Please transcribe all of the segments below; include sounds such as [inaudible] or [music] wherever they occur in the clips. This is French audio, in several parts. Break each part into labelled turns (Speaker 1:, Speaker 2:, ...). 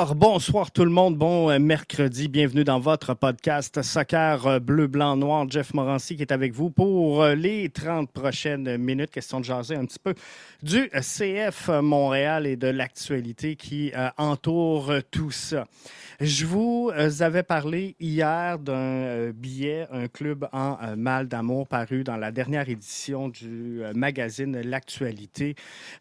Speaker 1: Alors, bonsoir tout le monde, bon euh, mercredi, bienvenue dans votre podcast Soccer euh, Bleu, Blanc, Noir. Jeff Morancy qui est avec vous pour euh, les 30 prochaines minutes. Question de jaser un petit peu du CF Montréal et de l'actualité qui entoure tout ça. Je vous avais parlé hier d'un billet, un club en mal d'amour paru dans la dernière édition du magazine L'actualité.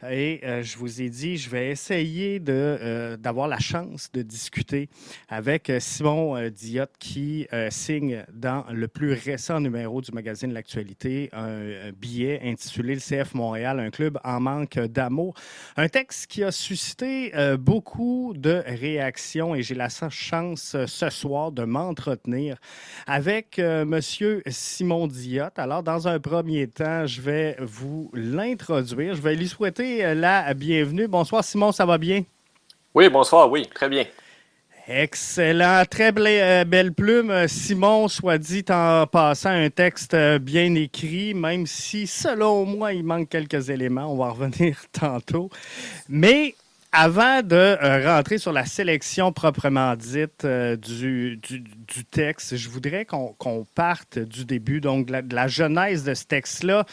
Speaker 1: Et je vous ai dit, je vais essayer d'avoir la chance de discuter avec euh, Simon euh, Diot qui euh, signe dans le plus récent numéro du magazine L'Actualité un, billet intitulé Le CF Montréal, un club en manque d'amour. Un texte qui a suscité beaucoup de réactions et j'ai la chance ce soir de m'entretenir avec Monsieur Simon Diot. Alors, dans un premier temps, je vais vous l'introduire. Je vais lui souhaiter la bienvenue. Bonsoir Simon, ça va bien?
Speaker 2: Oui, bonsoir, oui, très bien.
Speaker 1: Excellent. Très euh, belle plume. Simon, soit dit en passant, un texte euh, bien écrit, même si, selon moi, il manque quelques éléments. On va revenir [laughs] tantôt. Mais avant de euh, rentrer sur la sélection proprement dite euh, du, du, texte, je voudrais qu'on parte du début, donc de la, genèse de ce texte-là.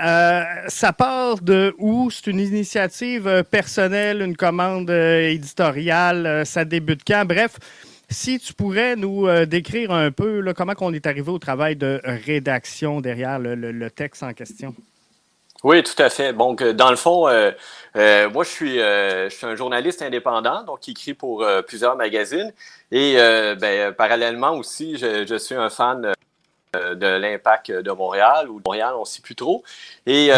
Speaker 1: Euh, ça part de où? C'est une initiative personnelle, une commande éditoriale, ça débute quand? Bref, si tu pourrais nous décrire un peu comment on est arrivé au travail de rédaction derrière le texte en question.
Speaker 2: Oui, tout à fait. Donc, dans le fond, euh, euh, moi, je suis, euh, je suis un journaliste indépendant, donc qui écrit pour plusieurs magazines. Et ben, parallèlement aussi, je, suis un fan de l'Impact de Montréal ou de Montréal, on ne sait plus trop. [laughs] Et,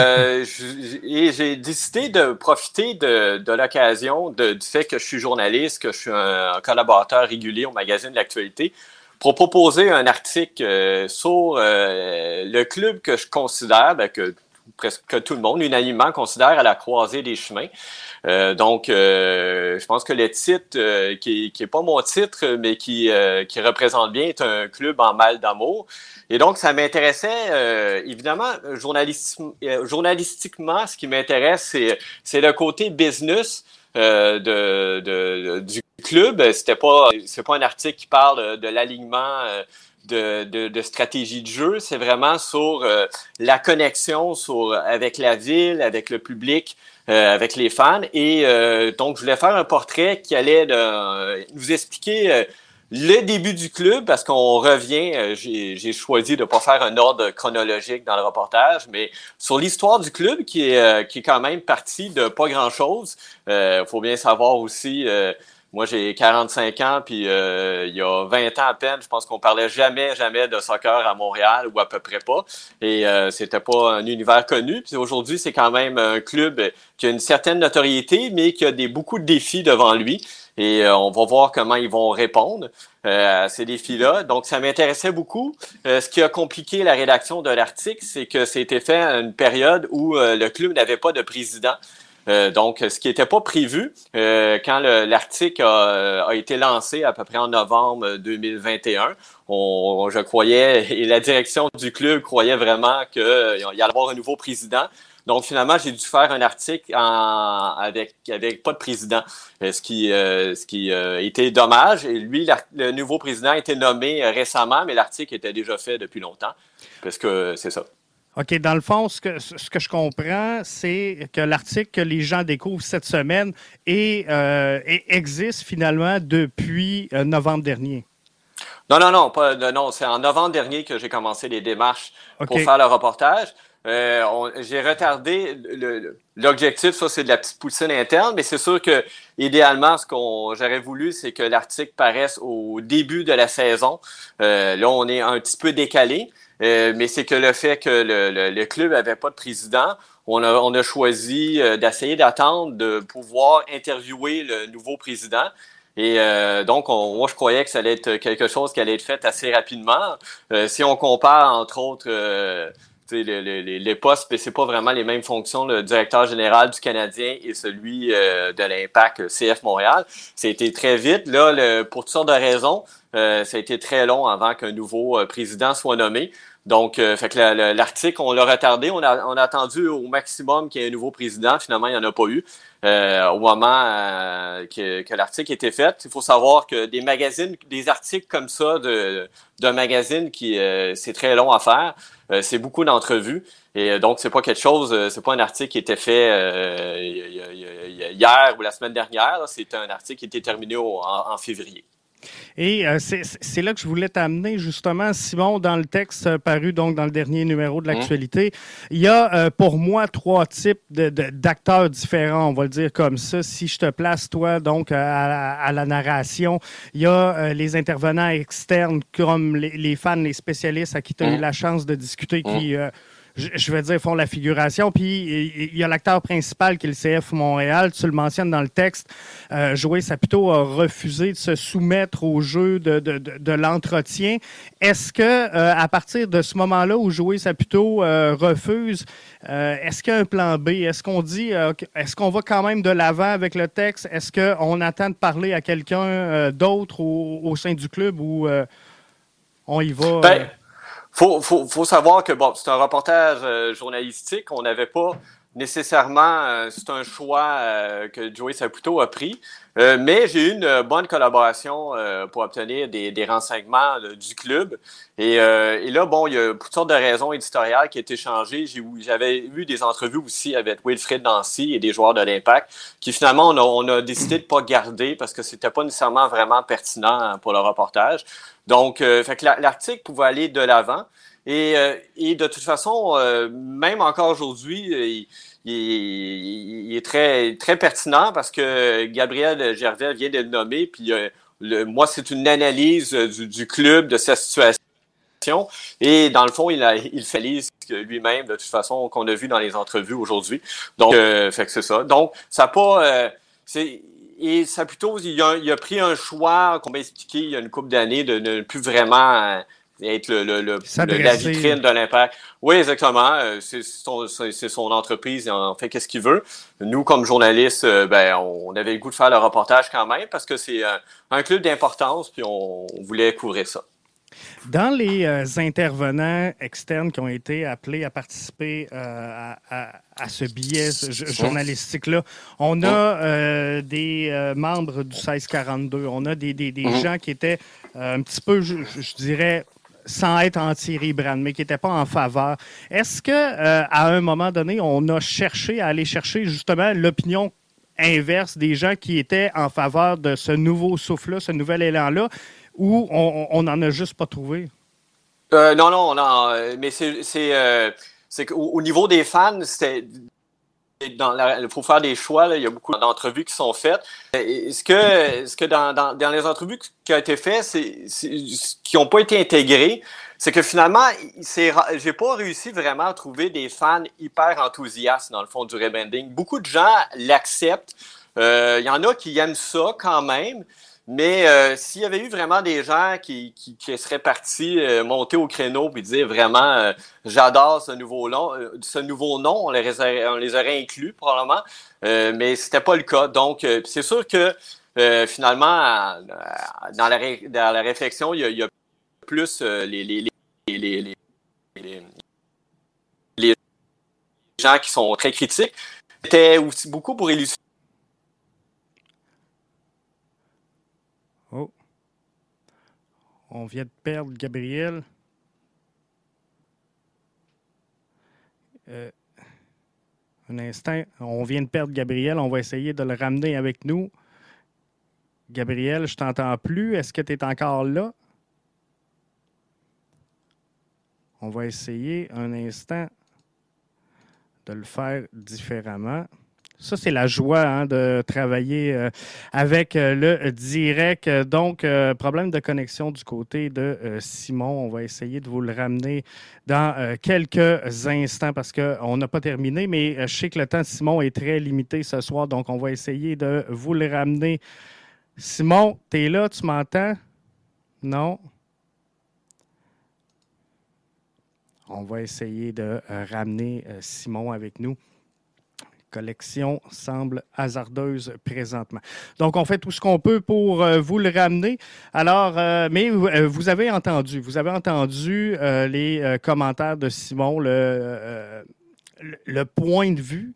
Speaker 2: j'ai décidé de profiter de, l'occasion du fait que je suis journaliste, que je suis un, collaborateur régulier au magazine de l'actualité, pour proposer un article sur le club que je considère, ben, que presque tout le monde unanimement considère à la croisée des chemins. Euh, donc, euh, je pense que le titre, euh, qui, qui est pas mon titre, mais qui, qui représente bien, est un club en mal d'amour. Et donc, ça m'intéressait, évidemment, journalistiquement, ce qui m'intéresse, c'est le côté business de, de, du club. C'était pas, c'est pas un article qui parle de l'alignement de, de, stratégie de jeu, c'est vraiment sur euh, la connexion sur, avec la ville, avec le public, euh, avec les fans. Et euh, donc, je voulais faire un portrait qui allait nous expliquer le début du club, parce qu'on revient, j'ai choisi de ne pas faire un ordre chronologique dans le reportage, mais sur l'histoire du club qui est, qui est quand même partie de pas grand-chose. Il faut bien savoir aussi moi, j'ai 45 ans, puis euh, il y a 20 ans à peine, je pense qu'on parlait jamais, jamais de soccer à Montréal, ou à peu près pas. Et euh, c'était pas un univers connu. Puis aujourd'hui, c'est quand même un club qui a une certaine notoriété, mais qui a des, beaucoup de défis devant lui. Et euh, on va voir comment ils vont répondre euh, à ces défis-là. Donc, ça m'intéressait beaucoup. ce qui a compliqué la rédaction de l'article, c'est que c'était fait à une période où le club n'avait pas de président. Euh, donc, ce qui n'était pas prévu euh, quand l'article a, été lancé à peu près en novembre 2021. On, je croyais, et la direction du club croyait vraiment qu'il y allait avoir un nouveau président. Donc, finalement, j'ai dû faire un article avec, pas de président, euh, ce qui, ce qui était dommage. Et lui, le nouveau président a été nommé récemment, mais l'article était déjà fait depuis longtemps, parce que c'est ça.
Speaker 1: OK, dans le fond, ce que, ce que je comprends, c'est que l'article que les gens découvrent cette semaine est, euh, existe finalement depuis euh, novembre dernier.
Speaker 2: Non, non, non, pas, non, c'est en novembre dernier que j'ai commencé les démarches pour faire le reportage. Euh, j'ai retardé l'objectif, ça c'est de la petite poutine interne, mais c'est sûr que idéalement, ce qu'on j'aurais voulu, c'est que l'article paraisse au début de la saison. là, on est un petit peu décalé. Euh, mais c'est que le fait que le, le, club n'avait pas de président, on a, on a choisi euh, d'essayer d'attendre de pouvoir interviewer le nouveau président. Et euh, donc, moi, je croyais que ça allait être quelque chose qui allait être fait assez rapidement. si on compare, entre autres, les, les, les, postes, c'est pas vraiment les mêmes fonctions, le directeur général du Canadien et celui de l'Impact CF Montréal. C'était très vite. Là, le, pour toutes sortes de raisons, ça a été très long avant qu'un nouveau président soit nommé. Donc, fait que l'article, on l'a retardé. On a, on a attendu au maximum qu'il y ait un nouveau président. Finalement, il n'y en a pas eu. au moment que, que l'article était fait, il faut savoir que des magazines, des articles comme ça d'un magazine qui c'est très long à faire, c'est beaucoup d'entrevues. Et euh, donc, c'est pas quelque chose, euh, c'est pas un article qui était fait euh, hier ou la semaine dernière. C'est un article qui était terminé en, février.
Speaker 1: Et c'est là que je voulais t'amener, justement, Simon, dans le texte paru donc dans le dernier numéro de mmh. l'actualité. Il y a pour moi trois types d'acteurs différents, on va le dire comme ça. Si je te place, toi, donc, à, la narration, il y a les intervenants externes comme les, fans, les spécialistes à qui tu as eu mmh. la chance de discuter, qui je, vais dire, font la figuration. Puis il y a l'acteur principal qui est le CF Montréal. Tu le mentionnes dans le texte. Euh, Joey Saputo a refusé de se soumettre au jeu de, de, de, l'entretien. Est-ce que euh, à partir de ce moment-là où Joey Saputo euh, refuse, euh, est-ce qu'il y a un plan B? Est-ce qu'on dit, est-ce qu'on va quand même de l'avant avec le texte? Est-ce qu'on attend de parler à quelqu'un d'autre au, au, sein du club ou on y va?
Speaker 2: Ben, faut, faut, faut savoir que bon, c'est un reportage euh, journalistique. On n'avait pas nécessairement, euh, c'est un choix euh, que Joey Saputo a pris. Mais j'ai eu une bonne collaboration pour obtenir des, renseignements du club. Et, là, bon, il y a toutes sortes de raisons éditoriales qui ont été changées. J'avais eu des entrevues aussi avec Wilfred Nancy et des joueurs de l'Impact qui finalement, on a, décidé de pas garder parce que c'était pas nécessairement vraiment pertinent pour le reportage. Donc, euh, fait l'article pouvait aller de l'avant. Et, euh, et, de toute façon, euh, même encore aujourd'hui, il, est très, très pertinent parce que Gabriel Gervais vient de le nommer. Puis le, moi, c'est une analyse du, club, de sa situation. Et dans le fond, il, a, il fait lui-même, de toute façon, qu'on a vu dans les entrevues aujourd'hui. Donc, fait que c'est ça. Donc, ça n'a pas. c'est et ça plutôt, il a, il a, pris un choix qu'on m'a expliqué il y a une couple d'années de ne plus vraiment euh, être le, le, le, la vitrine de l'impact. Oui, exactement. Euh, c'est son, son, entreprise, il en fait qu'est-ce qu'il veut. Nous, comme journalistes, euh, ben, on avait le goût de faire le reportage quand même parce que c'est un club d'importance, puis on voulait couvrir ça.
Speaker 1: Dans les euh, intervenants externes qui ont été appelés à participer euh, à, ce billet journalistique-là, on a euh, des membres du 1642, on a des, mhm. gens qui étaient un petit peu, je, dirais, sans être anti-rebrand, mais qui n'étaient pas en faveur. Est-ce que à un moment donné, on a cherché à aller chercher justement l'opinion inverse des gens qui étaient en faveur de ce nouveau souffle-là, ce nouvel élan-là, ou on n'en a juste pas trouvé?
Speaker 2: Euh, non, non, non, euh, mais c'est euh, qu'au niveau des fans, c'était il faut faire des choix. Là. Il y a beaucoup d'entrevues qui sont faites. Est-ce que, ce que dans, dans, dans, les entrevues qui ont été faites, c'est, qui n'ont pas été intégrées, c'est que finalement, c'est, j'ai pas réussi vraiment à trouver des fans hyper enthousiastes dans le fond du rebranding. Beaucoup de gens l'acceptent. Il y en a qui aiment ça quand même. Mais euh, s'il y avait eu vraiment des gens qui, qui, qui seraient partis euh, monter au créneau et dire vraiment euh, j'adore ce nouveau nom, ce nouveau nom, on les, aurait, on les aurait inclus probablement, mais c'était pas le cas. Donc c'est sûr que finalement dans la, dans la réflexion il y a, plus les, les, les, les, les gens qui sont très critiques. C'était aussi beaucoup pour illustrer
Speaker 1: On vient de perdre Gabriel. Euh, un instant, on vient de perdre Gabriel. On va essayer de le ramener avec nous. Gabriel, je t'entends plus. Est-ce que tu es encore là? On va essayer un instant de le faire différemment. Ça, c'est la joie hein, de travailler euh, avec euh, le direct. Donc, euh, problème de connexion du côté de Simon. On va essayer de vous le ramener dans quelques instants parce qu'on n'a pas terminé, mais je sais que le temps de Simon est très limité ce soir, donc on va essayer de vous le ramener. Simon, tu es là, tu m'entends? Non? On va essayer de ramener Simon avec nous collection semble hasardeuse présentement. Donc, on fait tout ce qu'on peut pour euh, vous le ramener. Alors, euh, mais euh, vous avez entendu, vous avez entendu les commentaires de Simon, le, le, point de vue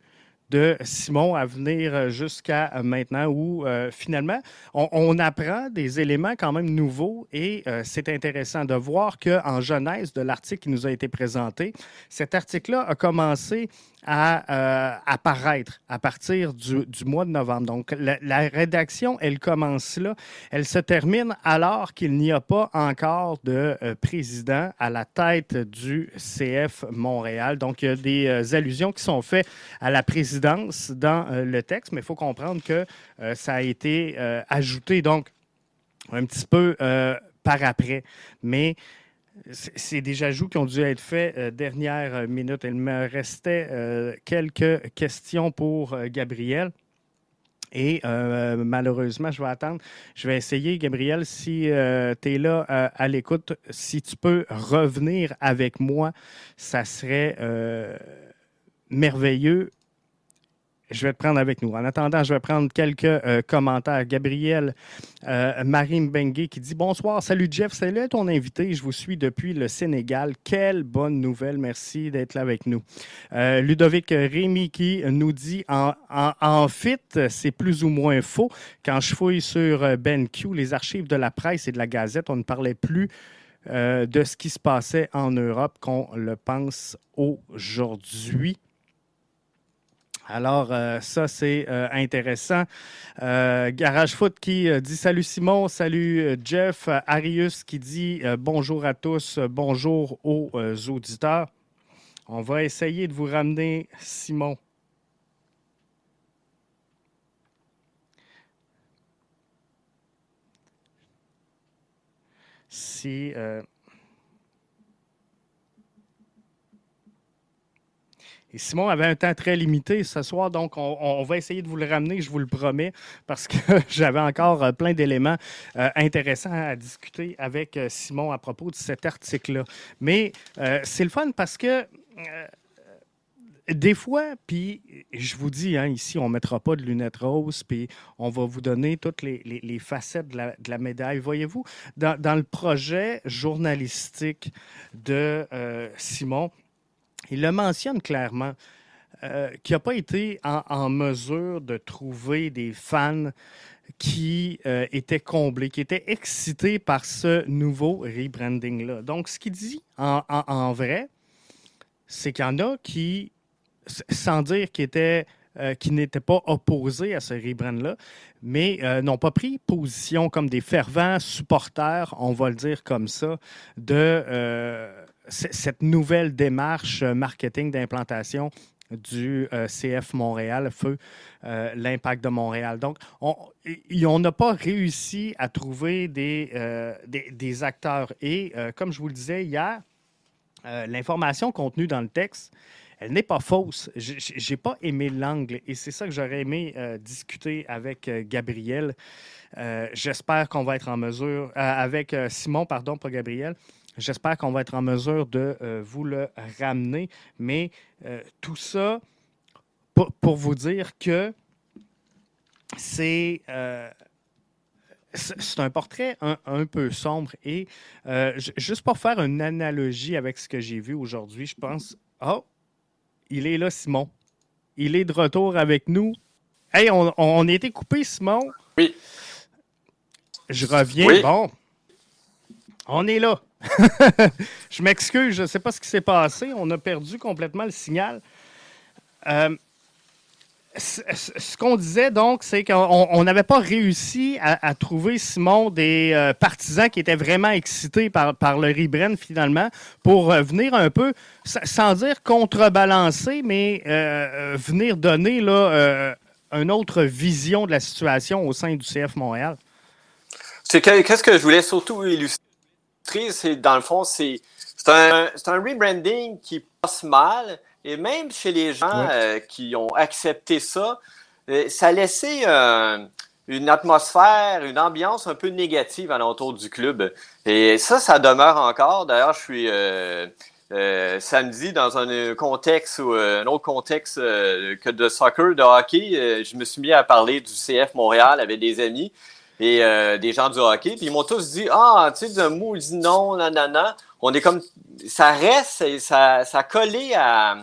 Speaker 1: de Simon à venir jusqu'à maintenant où finalement on, apprend des éléments quand même nouveaux et c'est intéressant de voir qu'en genèse de l'article qui nous a été présenté, cet article-là a commencé à euh, apparaître à partir du, mois de novembre. Donc, la, rédaction, elle commence là. Elle se termine alors qu'il n'y a pas encore de euh, président à la tête du CF Montréal. Donc, il y a des euh, allusions qui sont faites à la présidence dans le texte, mais il faut comprendre que ça a été ajouté, donc, un petit peu par après. Mais c'est des ajouts qui ont dû être faits euh, dernière minute. Il me restait euh, quelques questions pour euh, Gabriel. Et malheureusement, je vais attendre. Je vais essayer, Gabriel, si tu es là à l'écoute, si tu peux revenir avec moi, ça serait merveilleux je vais te prendre avec nous. En attendant, je vais prendre quelques euh, commentaires. Gabriel euh, Marie Mbengue qui dit Bonsoir, salut Jeff, salut ton invité. Je vous suis depuis le Sénégal. Quelle bonne nouvelle. Merci d'être là avec nous. Euh, Ludovic Rémy qui nous dit En, en, fit, c'est plus ou moins faux. Quand je fouille sur BenQ, les archives de la presse et de la Gazette, on ne parlait plus. de ce qui se passait en Europe qu'on le pense aujourd'hui. Alors, euh, ça, c'est euh, intéressant. Euh, Garage Foot qui dit Salut Simon, salut Jeff. Arius qui dit Bonjour à tous, bonjour aux auditeurs. On va essayer de vous ramener Simon. Si. Et Simon avait un temps très limité ce soir, donc on, va essayer de vous le ramener, je vous le promets, parce que [laughs] j'avais encore euh, plein d'éléments euh, intéressants à discuter avec euh, Simon à propos de cet article-là. Mais c'est le fun parce que des fois, puis je vous dis, hein, ici, on ne mettra pas de lunettes roses, puis on va vous donner toutes les, facettes de la, médaille. Voyez-vous, dans, le projet journalistique de Simon, il le mentionne clairement, euh, qu'il n'a pas été en, mesure de trouver des fans qui euh, étaient comblés, qui étaient excités par ce nouveau rebranding-là. Donc, ce qu'il dit en, vrai, c'est qu'il y en a qui, sans dire qu'ils étaient euh, n'étaient pas opposés à ce rebrand-là, mais n'ont pas pris position comme des fervents supporters, on va le dire comme ça, de cette nouvelle démarche euh, marketing d'implantation du euh, CF Montréal, feu euh, l'impact de Montréal. Donc, on n'a pas réussi à trouver des, des, acteurs. Et comme je vous le disais hier, l'information contenue dans le texte, elle n'est pas fausse. Je n'ai pas aimé l'angle et c'est ça que j'aurais aimé discuter avec Gabriel. J'espère qu'on va être en mesure, avec Simon, pardon, pas Gabriel. J'espère qu'on va être en mesure de euh, vous le ramener. Mais euh, tout ça pour, vous dire que c'est euh, c'est un portrait un, peu sombre. Et juste pour faire une analogie avec ce que j'ai vu aujourd'hui, je pense, oh, il est là, Simon. Il est de retour avec nous. Hey, on, on a été coupé, Simon.
Speaker 2: Oui.
Speaker 1: Je reviens. Bon. On est là. [laughs] je m'excuse, je ne sais pas ce qui s'est passé. On a perdu complètement le signal. Euh, ce qu'on disait donc, c'est qu'on n'avait pas réussi à, trouver, Simon, des euh, partisans qui étaient vraiment excités par, le rebrand finalement pour euh, venir un peu, sans dire contrebalancer, mais venir donner là, une autre vision de la situation au sein du CF Montréal.
Speaker 2: Qu'est-ce que je voulais surtout illustrer? C'est dans le fond, c'est un, un, rebranding qui passe mal. Et même chez les gens euh, qui ont accepté ça, euh, ça a laissé euh, une atmosphère, une ambiance un peu négative à l'entour du club. Et ça, ça demeure encore. D'ailleurs, je suis samedi dans un contexte ou un autre contexte que de soccer, de hockey. je me suis mis à parler du CF Montréal avec des amis et des gens du hockey. Puis ils m'ont tous dit Ah, tu sais, d'un disent non, nanana. On est comme. Ça reste, ça, ça collé à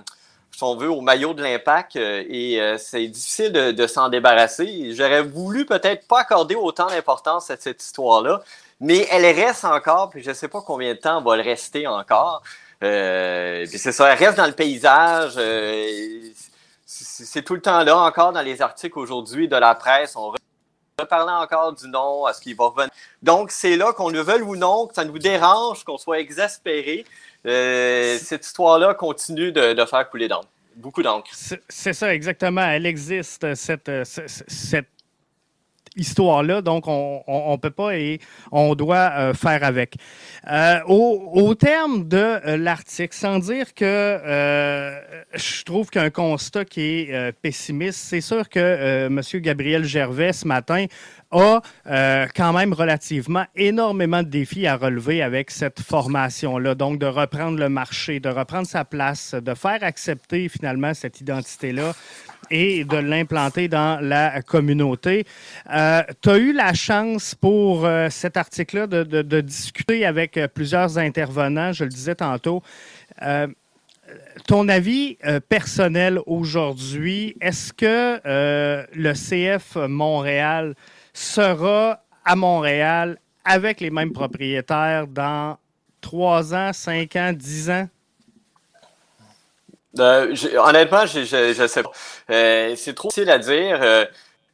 Speaker 2: si on veut, au maillot de l'impact euh, et euh, c'est difficile de, s'en débarrasser. J'aurais voulu peut-être pas accorder autant d'importance à cette histoire-là, mais elle reste encore, puis je ne sais pas combien de temps elle va le rester encore. Euh, puis c'est ça, elle reste dans le paysage. c'est tout le temps là, encore dans les articles aujourd'hui de la presse. Reparle encore du nom, à ce qu'il va revenir. Donc, c'est là qu'on le veuille ou non, que ça nous dérange, qu'on soit exaspéré. Euh, cette histoire-là continue de, faire couler d'encre. Beaucoup d'encre.
Speaker 1: C'est ça, exactement. Elle existe, cette, cette histoire-là, donc on ne peut pas et on doit euh, faire avec. Euh, au, terme de l'article, sans dire que je trouve qu'un constat qui est pessimiste, c'est sûr que M. Gabriel Gervais, ce matin, a euh, quand même relativement énormément de défis à relever avec cette formation-là. Donc, de reprendre le marché, de reprendre sa place, de faire accepter finalement cette identité-là et de l'implanter dans la communauté. Euh, tu as eu la chance pour euh, cet article-là de, de, discuter avec plusieurs intervenants, je le disais tantôt. ton avis personnel aujourd'hui, est-ce que le CF Montréal sera à Montréal avec les mêmes propriétaires dans trois ans, cinq ans, dix ans?
Speaker 2: Euh, honnêtement, je ne sais pas. Euh, c'est trop difficile à dire. Euh,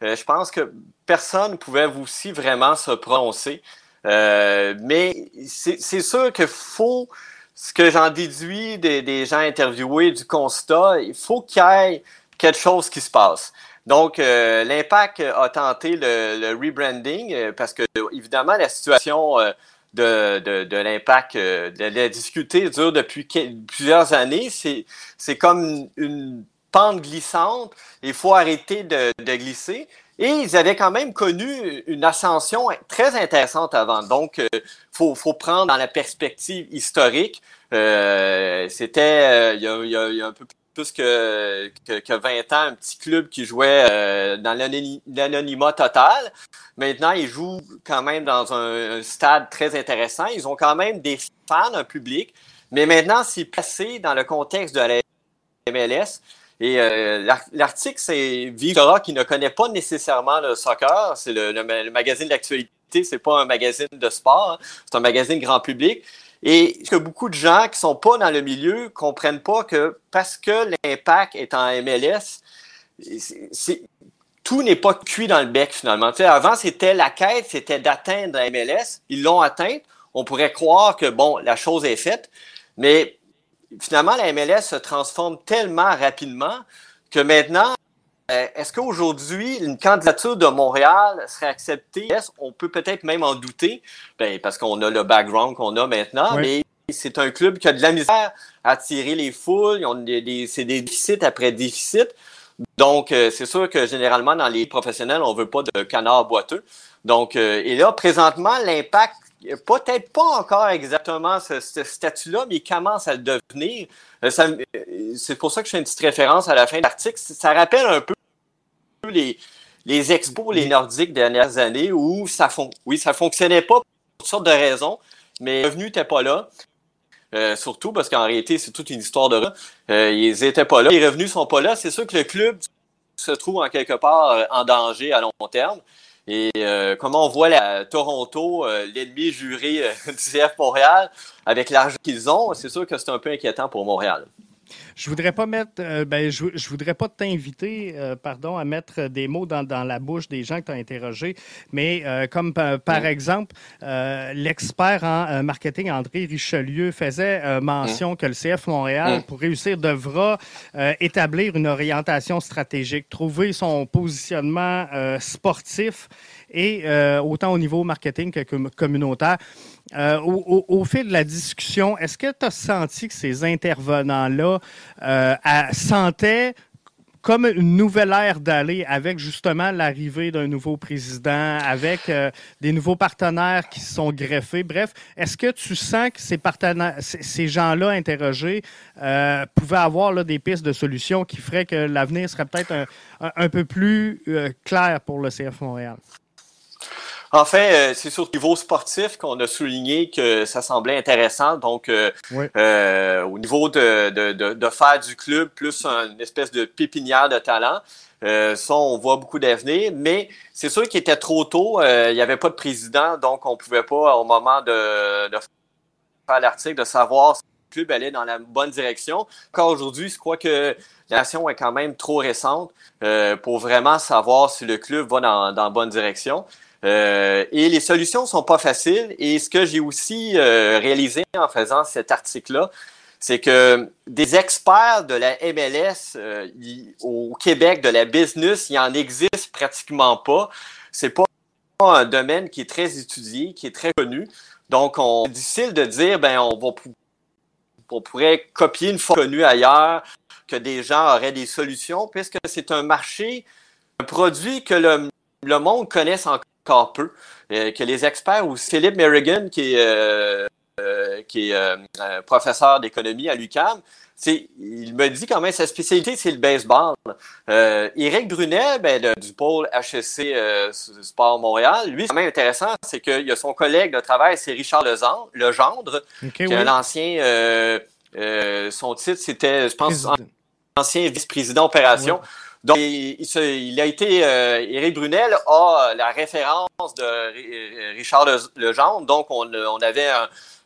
Speaker 2: je pense que personne ne pouvait aussi vraiment se prononcer. mais c'est sûr qu'il faut, ce que j'en déduis des, des, gens interviewés, du constat, il faut qu'il y ait quelque chose qui se passe. Donc, euh, l'Impact a tenté le, rebranding euh, parce que, évidemment, la situation euh, de, de, de l'Impact, de la discuter dure depuis plusieurs années. C'est comme une pente glissante. Il faut arrêter de, de glisser. Et ils avaient quand même connu une ascension très intéressante avant. Donc, il faut, faut, prendre dans la perspective historique. Euh, C'était il, y il y a un peu plus que, que, 20 ans, un petit club qui jouait euh, dans l'anonymat total. Maintenant, ils jouent quand même dans un, stade très intéressant. Ils ont quand même des fans, un public. Mais maintenant, c'est passé dans le contexte de la MLS. Et euh, l'article, c'est Victora qui ne connaît pas nécessairement le soccer. C'est le, le, magazine d'actualité, c'est pas un magazine de sport, hein. c'est un magazine grand public. Et que beaucoup de gens qui sont pas dans le milieu comprennent pas que parce que l'impact est en MLS, tout n'est pas cuit dans le bec finalement. avant, c'était la quête, c'était d'atteindre la MLS. Ils l'ont atteinte. On pourrait croire que bon, la chose est faite, mais finalement, la MLS se transforme tellement rapidement que maintenant, euh, est-ce qu'aujourd'hui, une candidature de Montréal serait acceptée? On peut peut-être même en douter, ben, parce qu'on a le background qu'on a maintenant, mais c'est un club qui a de la misère à attirer les foules. C'est des déficits après déficits. Donc, euh, c'est sûr que généralement, dans les professionnels, on veut pas de canard boiteux. Donc, euh, et là, présentement, l'impact, peut-être pas encore exactement ce, statut-là, mais il commence à le devenir. c'est pour ça que je fais une petite référence à la fin de l'article. Ça rappelle un peu les, les expos, les Nordiques dernières années où ça, fon oui, ça fonctionnait pas pour toutes sortes de raisons, mais les revenus n'étaient pas là. Euh, surtout parce qu'en réalité, c'est toute une histoire de euh, ils étaient pas là. Les revenus sont pas là. C'est sûr que le club se trouve en quelque part euh, en danger à long terme. Et euh, comment on voit la Toronto, l'ennemi juré [laughs] du CF Montréal, avec l'argent qu'ils ont, c'est sûr que c'est un peu inquiétant pour Montréal.
Speaker 1: Je voudrais pas mettre, euh, ben, je, je, voudrais pas t'inviter, euh, pardon, à mettre des mots dans, dans, la bouche des gens que tu as interrogés, mais euh, comme par exemple, l'expert en marketing André Richelieu faisait mention que le CF Montréal, pour réussir, devra établir une orientation stratégique, trouver son positionnement sportif et autant au niveau marketing que communautaire. Euh, au, fil de la discussion, est-ce que tu as senti que ces intervenants-là euh, sentaient comme une nouvelle ère d'aller avec justement l'arrivée d'un nouveau président, avec euh, des nouveaux partenaires qui se sont greffés. Bref, est-ce que tu sens que ces ces gens-là interrogés euh, pouvaient avoir là, des pistes de solutions qui feraient que l'avenir serait peut-être un, peu plus clair pour le CF Montréal?
Speaker 2: En fait, c'est sur le niveau sportif qu'on a souligné que ça semblait intéressant. Donc, euh, au niveau de, de, de, faire du club plus une espèce de pépinière de talent, euh, ça, on voit beaucoup d'avenir. Mais c'est sûr qu'il était trop tôt. Euh, il n'y avait pas de président, donc on pouvait pas, au moment de, de faire l'article, de savoir si le club allait dans la bonne direction. Encore aujourd'hui, je crois que la nation est quand même trop récente pour vraiment savoir si le club va dans, dans la bonne direction. Euh, et les solutions sont pas faciles. Et ce que j'ai aussi euh, réalisé en faisant cet article-là, c'est que des experts de la MLS euh, au Québec, de la business, il en existe pratiquement pas. C'est pas un domaine qui est très étudié, qui est très connu. Donc, c'est difficile de dire, ben, on va, on pourrait copier une fois connue ailleurs, que des gens auraient des solutions, puisque c'est un marché, un produit que le, le monde connaisse encore peu, euh, que les experts ou Philippe Merrigan, qui est, euh, euh, qui est professeur d'économie à l'UQAM, il me dit quand même sa spécialité, c'est le baseball. Euh, Éric Brunet, ben, du pôle HSC Sport Montréal, lui, c'est quand même intéressant, c'est qu'il y a son collègue de travail, c'est Richard Legendre, qui est un ancien, son titre, c'était, je pense, ancien vice-président opération. Donc, il, a été, euh, Éric Brunel a la référence de Richard Legendre. Donc, on, avait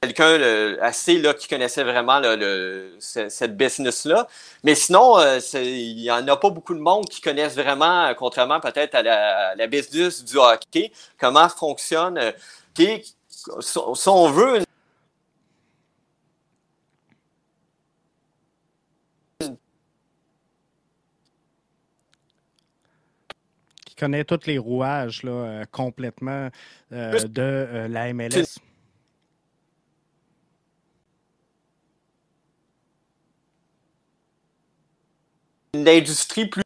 Speaker 2: quelqu'un assez là, qui connaissait vraiment le, cette business-là. Mais sinon, euh, il n'y en a pas beaucoup de monde qui connaissent vraiment, contrairement peut-être à la, business du hockey, comment fonctionne, euh, qui, si on veut,
Speaker 1: connaît tous les rouages là, euh, complètement euh, de euh, la MLS.
Speaker 2: Une industrie plus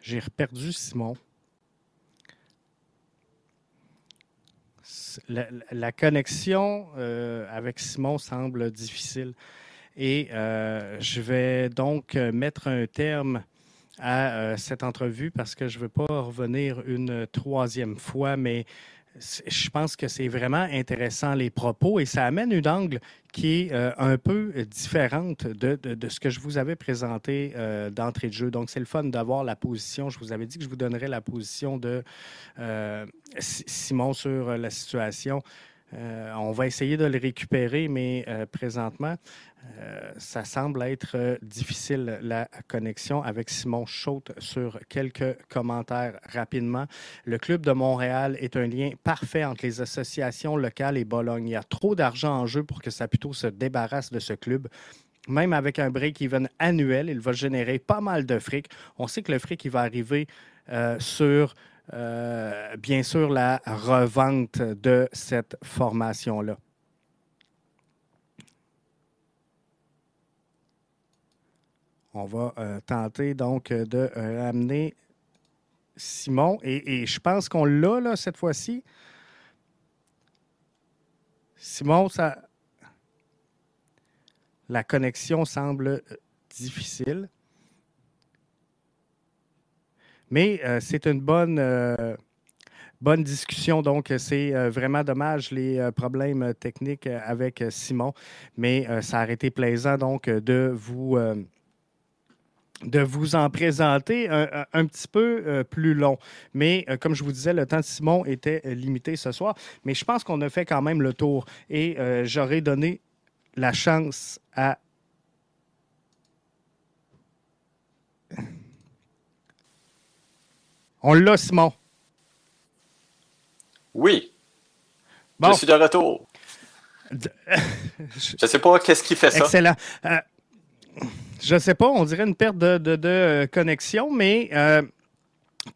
Speaker 1: J'ai reperdu Simon. La, connexion euh, avec Simon semble difficile. Et euh, je vais donc mettre un terme à euh, cette entrevue parce que je ne veux pas revenir une troisième fois, mais je pense que c'est vraiment intéressant les propos et ça amène une angle qui est euh, un peu différente de, ce que je vous avais présenté euh, d'entrée de jeu. Donc, c'est le fun d'avoir la position. Je vous avais dit que je vous donnerais la position de euh, Simon sur la situation. On va essayer de le récupérer, mais présentement, euh, ça semble être euh, difficile, la connexion avec Simon Chaute sur quelques commentaires rapidement. Le Club de Montréal est un lien parfait entre les associations locales et Bologne. Il y a trop d'argent en jeu pour que Saputo se débarrasse de ce club. Même avec un break-even annuel, il va générer pas mal de fric. On sait que le fric, il va arriver euh, sur, bien sûr, la revente de cette formation-là. On va euh, tenter donc euh, de ramener Simon. Et, je pense qu'on l'a là, cette fois-ci. Simon, ça. La connexion semble euh, difficile. Mais c'est une bonne, bonne discussion. Donc, c'est vraiment dommage les problèmes techniques avec Simon. Mais ça a été plaisant donc de vous de vous en présenter un, petit peu euh, plus long. Mais euh, comme je vous disais, le temps de Simon était euh, limité ce soir. Mais je pense qu'on a fait quand même le tour. Et j'aurais donné la chance à... On l'a, Simon.
Speaker 2: Oui. Je suis de retour. [laughs] je ne sais pas qu'est-ce qui fait ça.
Speaker 1: Excellent. Je ne sais pas, on dirait une perte de, euh, connexion, mais euh,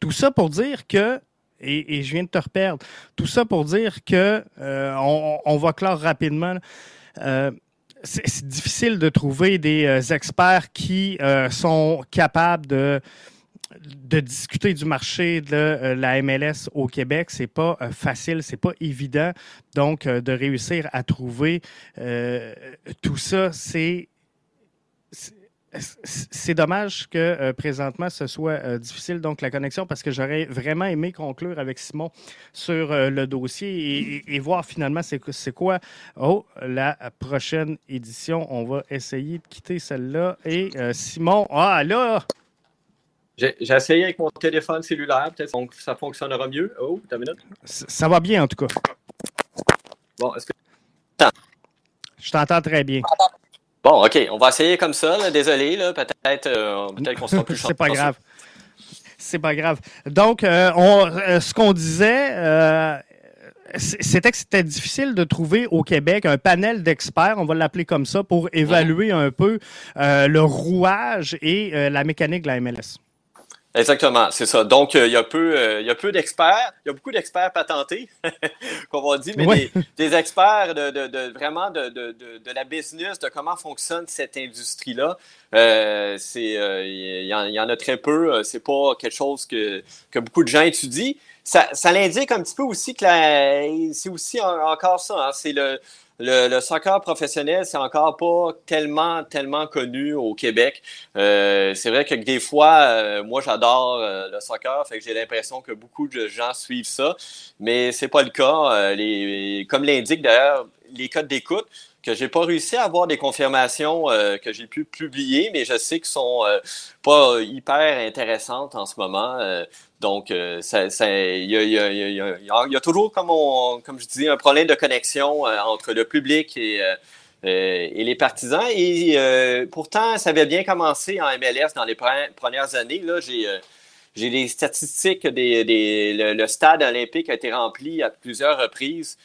Speaker 1: tout ça pour dire que et, je viens de te reperdre. Tout ça pour dire que on, va clore rapidement. c'est difficile de trouver des experts qui sont capables de de discuter du marché de euh, la MLS au Québec, c'est pas euh, facile, c'est pas évident. Donc, euh, de réussir à trouver tout ça, c'est c'est dommage que présentement ce soit difficile, donc la connexion, parce que j'aurais vraiment aimé conclure avec Simon sur le dossier et, voir finalement c'est quoi oh, la prochaine édition. On va essayer de quitter celle-là. Et Simon, ah là,
Speaker 2: j'ai essayé avec mon téléphone cellulaire, peut-être que ça fonctionnera mieux. Oh, t'as une minute?
Speaker 1: Ça va bien en tout cas.
Speaker 2: Bon, est-ce que.
Speaker 1: Je t'entends très bien.
Speaker 2: Bon, OK. On va essayer comme ça. Désolé, peut-être euh, peut qu'on sera plus [laughs]
Speaker 1: C'est pas grave. C'est pas grave. Donc, euh, on, euh, ce qu'on disait, c'était que c'était difficile de trouver au Québec un panel d'experts, on va l'appeler comme ça, pour évaluer un peu le rouage et la mécanique de la MLS.
Speaker 2: Exactement, c'est ça. Donc, euh, il y a peu, euh, il y a peu d'experts. Il y a beaucoup d'experts patentés, qu'on va dire, mais des, experts de, de, de vraiment de, de, la business, de comment fonctionne cette industrie-là. Euh, c'est, il y, en a très peu. C'est pas quelque chose que, que beaucoup de gens étudient. Ça, ça l'indique un petit peu aussi que c'est aussi encore ça. Hein, c'est le le, soccer professionnel, c'est encore pas tellement, tellement connu au Québec. Euh, c'est vrai que des fois, euh, moi, j'adore euh, le soccer, fait que j'ai l'impression que beaucoup de gens suivent ça, mais c'est pas le cas. comme l'indique d'ailleurs les codes d'écoute, que j'ai pas réussi à avoir des confirmations que j'ai pu publier, mais je sais qu'elles sont pas hyper intéressantes en ce moment. Donc, il y, a, toujours, comme, comme je dis, un problème de connexion euh, entre le public et, euh, euh, les partisans. Et pourtant, ça avait bien commencé en MLS dans les premières années. Là, j'ai j'ai les statistiques des, des le, stade olympique a été rempli à plusieurs reprises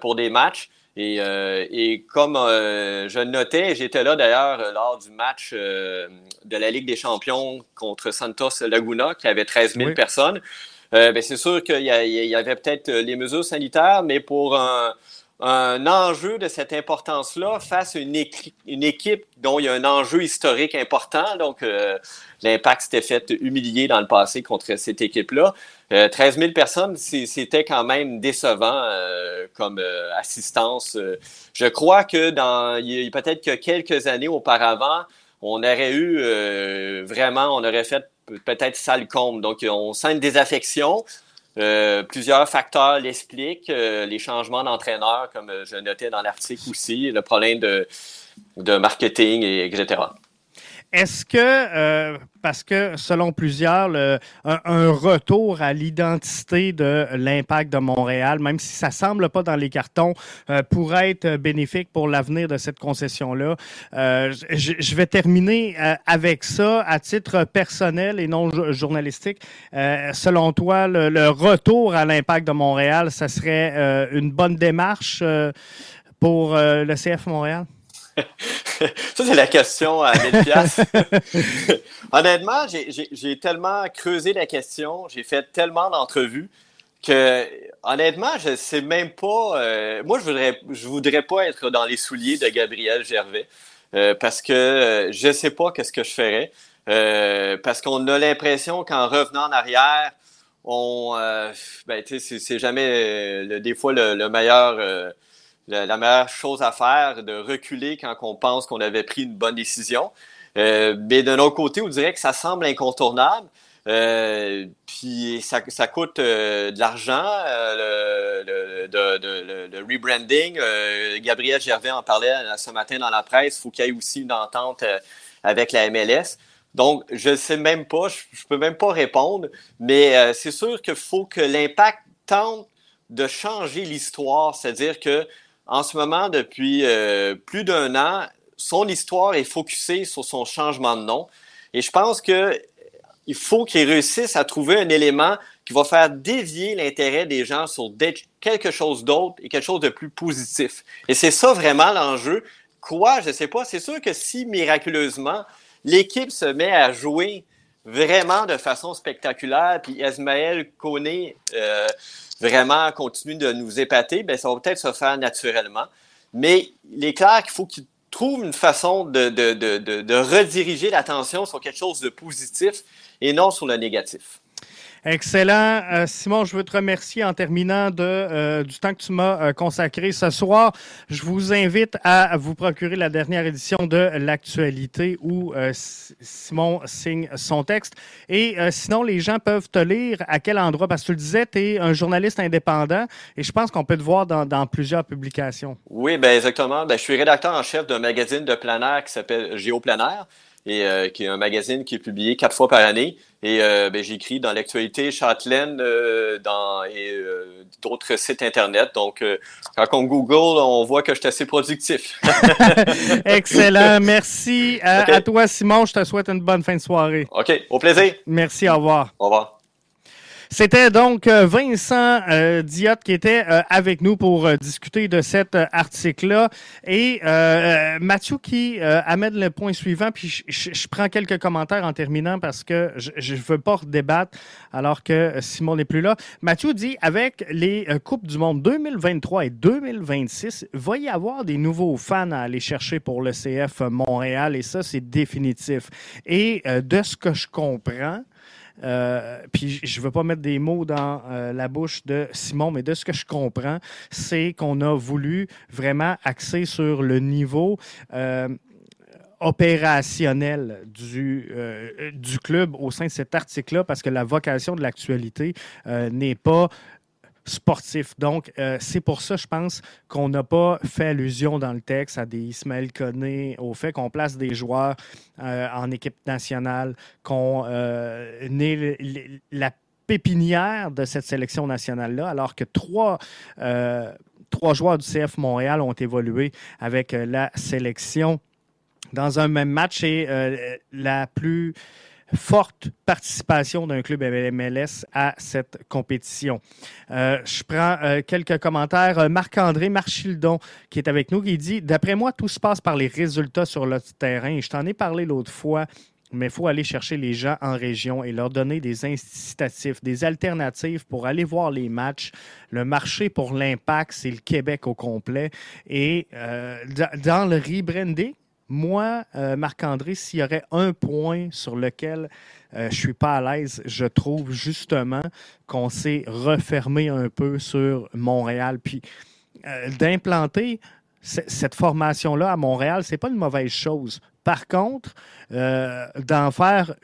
Speaker 2: pour des matchs. Et, euh, et comme euh, je notais, j'étais là d'ailleurs euh, lors du match de la Ligue des champions contre Santos Laguna, qui avait 13 000 personnes. Ben, c'est sûr qu'il y, y, avait peut-être les mesures sanitaires, mais pour un, un enjeu de cette importance-là face à une, une, équipe dont il y a un enjeu historique important. Donc, l'Impact s'était fait humilier dans le passé contre cette équipe-là. 13 euh, 000 personnes, c'était quand même décevant euh, comme assistance. Je crois que dans peut-être que quelques années auparavant, on aurait eu vraiment, on aurait fait peut-être sale comble. Donc, on sent une désaffection. Euh, plusieurs facteurs l'expliquent. Euh, les changements d'entraîneur, comme euh, je notais dans l'article aussi, le problème de, de marketing, et, etc.
Speaker 1: Est-ce que, euh, parce que selon plusieurs, un, retour à l'identité de l'impact de Montréal, même si ça semble pas dans les cartons, euh, pourrait être bénéfique pour l'avenir de cette concession-là? Euh, je, vais terminer avec ça à titre personnel et non journalistique. selon toi, le, le, retour à l'impact de Montréal, ça serait une bonne démarche pour le CF Montréal?
Speaker 2: Ça, c'est la question à 1000 [laughs] Honnêtement, j'ai tellement creusé la question, j'ai fait tellement d'entrevues que, honnêtement, je sais même pas. Euh, moi, je voudrais, je voudrais pas être dans les souliers de Gabriel Gervais euh, parce que euh, je sais pas qu'est-ce que je ferais. parce qu'on a l'impression qu'en revenant en arrière, on, ben, c'est jamais des fois le meilleur la, meilleure chose à faire, de reculer quand on pense qu'on avait pris une bonne décision. Euh, mais d'un autre côté, on dirait que ça semble incontournable. Euh, puis ça, ça coûte euh, de l'argent, le, rebranding. Gabriel Gervais en parlait ce matin dans la presse. Il faut qu'il y ait aussi une entente avec la MLS. Donc, je ne sais même pas, je ne peux même pas répondre, mais c'est sûr qu'il faut que l'impact tente de changer l'histoire, c'est-à-dire que en ce moment, depuis euh, plus d'un an, son histoire est focusée sur son changement de nom. Et je pense que il faut qu'il réussisse à trouver un élément qui va faire dévier l'intérêt des gens sur quelque chose d'autre et quelque chose de plus positif. Et c'est ça vraiment l'enjeu. Quoi, je ne sais pas. C'est sûr que si miraculeusement l'équipe se met à jouer vraiment de façon spectaculaire, puis Esmaël Koné euh, vraiment continue de nous épater, ben, ça va peut-être se faire naturellement. Mais il est clair qu'il faut qu'il trouve une façon de, de, de, de rediriger l'attention sur quelque chose de positif et non sur le négatif.
Speaker 1: Excellent. Euh, Simon, je veux te remercier en terminant de, euh, du temps que tu m'as euh, consacré ce soir. Je vous invite à vous procurer la dernière édition de l'actualité où Simon signe son texte. Et sinon, les gens peuvent te lire à quel endroit? Parce que tu le disais, tu es un journaliste indépendant et je pense qu'on peut te voir dans, dans plusieurs publications.
Speaker 2: Oui, ben exactement. Ben, je suis rédacteur en chef d'un magazine de plein qui s'appelle Géoplanaire et euh, qui est un magazine qui est publié quatre fois par année. Et euh, ben, j'écris dans l'actualité châtelaine euh, dans, et d'autres sites Internet. Donc, quand on Google, on voit que je suis assez productif. [laughs]
Speaker 1: Excellent. Merci [laughs] à, à, toi, Simon. Je te souhaite une bonne fin de soirée.
Speaker 2: OK. Au plaisir.
Speaker 1: Merci. Au revoir.
Speaker 2: Au revoir.
Speaker 1: C'était donc euh, Vincent euh, Diot qui était euh, avec nous pour discuter de cet article-là. Et Mathieu qui amène le point suivant, puis je, prends quelques commentaires en terminant parce que je ne veux pas débattre alors que Simon n'est plus là. Mathieu dit, avec les Coupes du Monde 2023 et 2026, il va y avoir des nouveaux fans à aller chercher pour le CF Montréal et ça, c'est définitif. Et de ce que je comprends, euh, puis je ne veux pas mettre des mots dans euh, la bouche de Simon, mais de ce que je comprends, c'est qu'on a voulu vraiment axer sur le niveau euh, opérationnel du, du club au sein de cet article-là, parce que la vocation de l'actualité n'est pas sportif. Donc, euh, c'est pour ça, je pense, qu'on n'a pas fait allusion dans le texte à des Ismaël Koné, au fait qu'on place des joueurs euh, en équipe nationale, qu'on euh, la pépinière de cette sélection nationale-là, alors que trois, trois joueurs du CF Montréal ont évolué avec la sélection dans un même match et la plus forte participation d'un club MLS à cette compétition. Euh, je prends euh, quelques commentaires. Euh, Marc-André Marchildon, qui est avec nous, qui dit D'après moi, tout se passe par les résultats sur le terrain. Je t'en ai parlé l'autre fois mais il faut aller chercher les gens en région et leur donner des incitatifs, des alternatives pour aller voir les matchs. Le marché pour l'impact, c'est le Québec au complet. Et dans le rebranding, moi, euh, Marc-André, s'il y aurait un point sur lequel euh, je suis pas à l'aise, je trouve justement qu'on s'est refermé un peu sur Montréal. Puis euh, d'implanter cette formation-là à Montréal, ce n'est pas une mauvaise chose. Par contre, d'en faire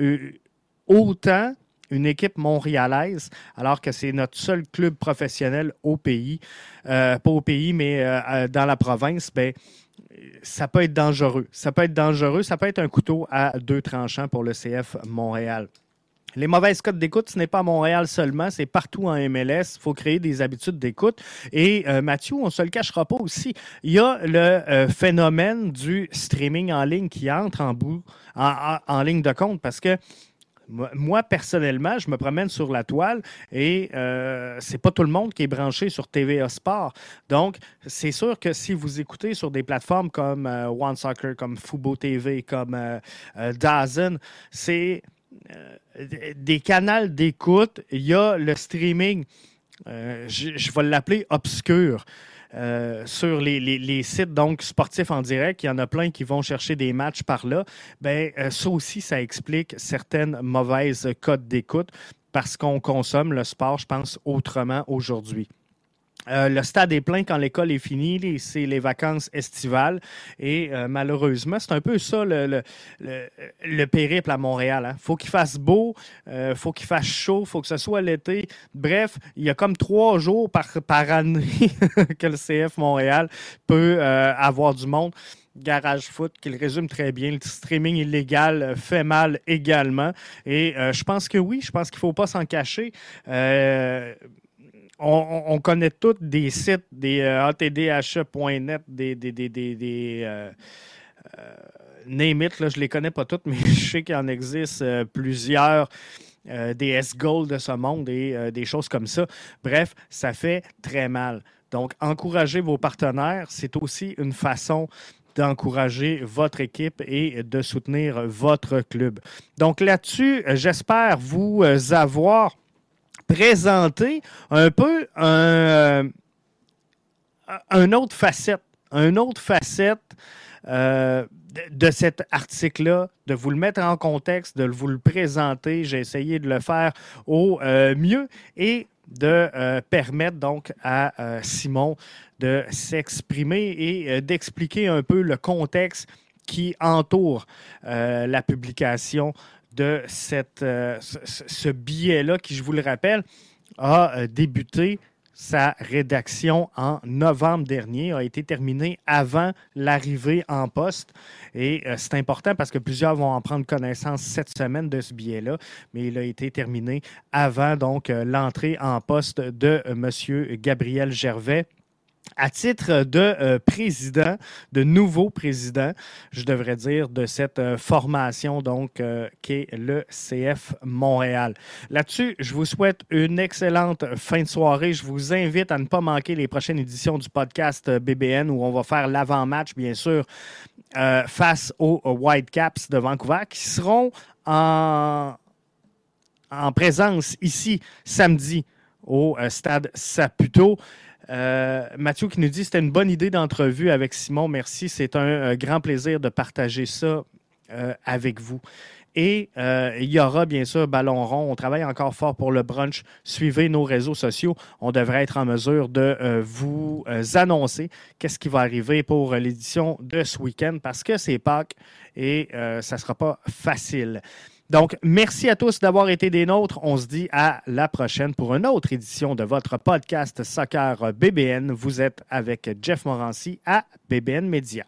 Speaker 1: autant une équipe montréalaise, alors que c'est notre seul club professionnel au pays, pas au pays, mais dans la province, ben, ça peut être dangereux. Ça peut être dangereux. Ça peut être un couteau à deux tranchants pour le CF Montréal. Les mauvaises cotes d'écoute, ce n'est pas à Montréal seulement, c'est partout en MLS. Il faut créer des habitudes d'écoute. Et euh, Mathieu, on ne se le cachera pas aussi. Il y a le euh, phénomène du streaming en ligne qui entre en, bout, en ligne de compte parce que moi, personnellement, je me promène sur la toile et euh, c'est pas tout le monde qui est branché sur TVA Sport. Donc, c'est sûr que si vous écoutez sur des plateformes comme euh, One Soccer, comme Fubo TV, comme euh, euh Dazen, c'est des canaux d'écoute. Il y a le streaming, je, je vais l'appeler obscur. Euh, sur les, sites donc sportifs en direct, il y en a plein qui vont chercher des matchs par là. Ben, euh, ça aussi, ça explique certaines mauvaises codes d'écoute parce qu'on consomme le sport, je pense, autrement aujourd'hui. Euh, le stade est plein quand l'école est finie, c'est les vacances estivales. Et euh, malheureusement, c'est un peu ça le, le, périple à Montréal. Hein. faut qu'il fasse beau, euh, faut qu'il fasse chaud, faut que ce soit l'été. Bref, il y a comme trois jours par, par année [laughs] que le CF Montréal peut avoir du monde. Garage Foot, qui le résume très bien. Le streaming illégal fait mal également. Et je pense que oui, je pense qu'il ne faut pas s'en cacher on, connaît tous des sites, des euh, atdhe.net, des, des, des, des euh, euh, it, là, je ne les connais pas toutes, mais [laughs] je sais qu'il en existe plusieurs. des S-Gold de ce monde et des choses comme ça. Bref, ça fait très mal. Donc, encourager vos partenaires, c'est aussi une façon d'encourager votre équipe et de soutenir votre club. Donc là-dessus, j'espère vous avoir présenté un peu un, un autre facette, un autre facette euh, de cet article-là, de vous le mettre en contexte, de vous le présenter. J'ai essayé de le faire au euh, mieux et de euh, permettre donc à Simon de s'exprimer et d'expliquer un peu le contexte qui entoure la publication de cette, ce, billet-là qui, je vous le rappelle, a débuté sa rédaction en novembre dernier, a été terminée avant l'arrivée en poste. Et euh, c'est important parce que plusieurs vont en prendre connaissance cette semaine de ce billet-là, mais il a été terminé avant donc euh, l'entrée en poste de euh, M. Gabriel Gervais à titre de euh, président, de nouveau président, je devrais dire, de cette euh, formation donc euh, qui est le CF Montréal. Là-dessus, je vous souhaite une excellente fin de soirée. Je vous invite à ne pas manquer les prochaines éditions du podcast BBN où on va faire l'avant-match, bien sûr, face aux Whitecaps de Vancouver qui seront en présence ici samedi au stade Saputo. Euh, Mathieu qui nous dit c'était une bonne idée d'entrevue avec Simon. Merci. C'est un, euh, grand plaisir de partager ça euh, avec vous. Et il y aura bien sûr Ballon rond. On travaille encore fort pour le brunch. Suivez nos réseaux sociaux. On devrait être en mesure de vous annoncer qu'est-ce qui va arriver pour l'édition de ce week-end parce que c'est Pâques et ça ne sera pas facile. Donc, merci à tous d'avoir été des nôtres. On se dit à la prochaine pour une autre édition de votre podcast Soccer BBN. Vous êtes avec Jeff Morancy à BBN Media.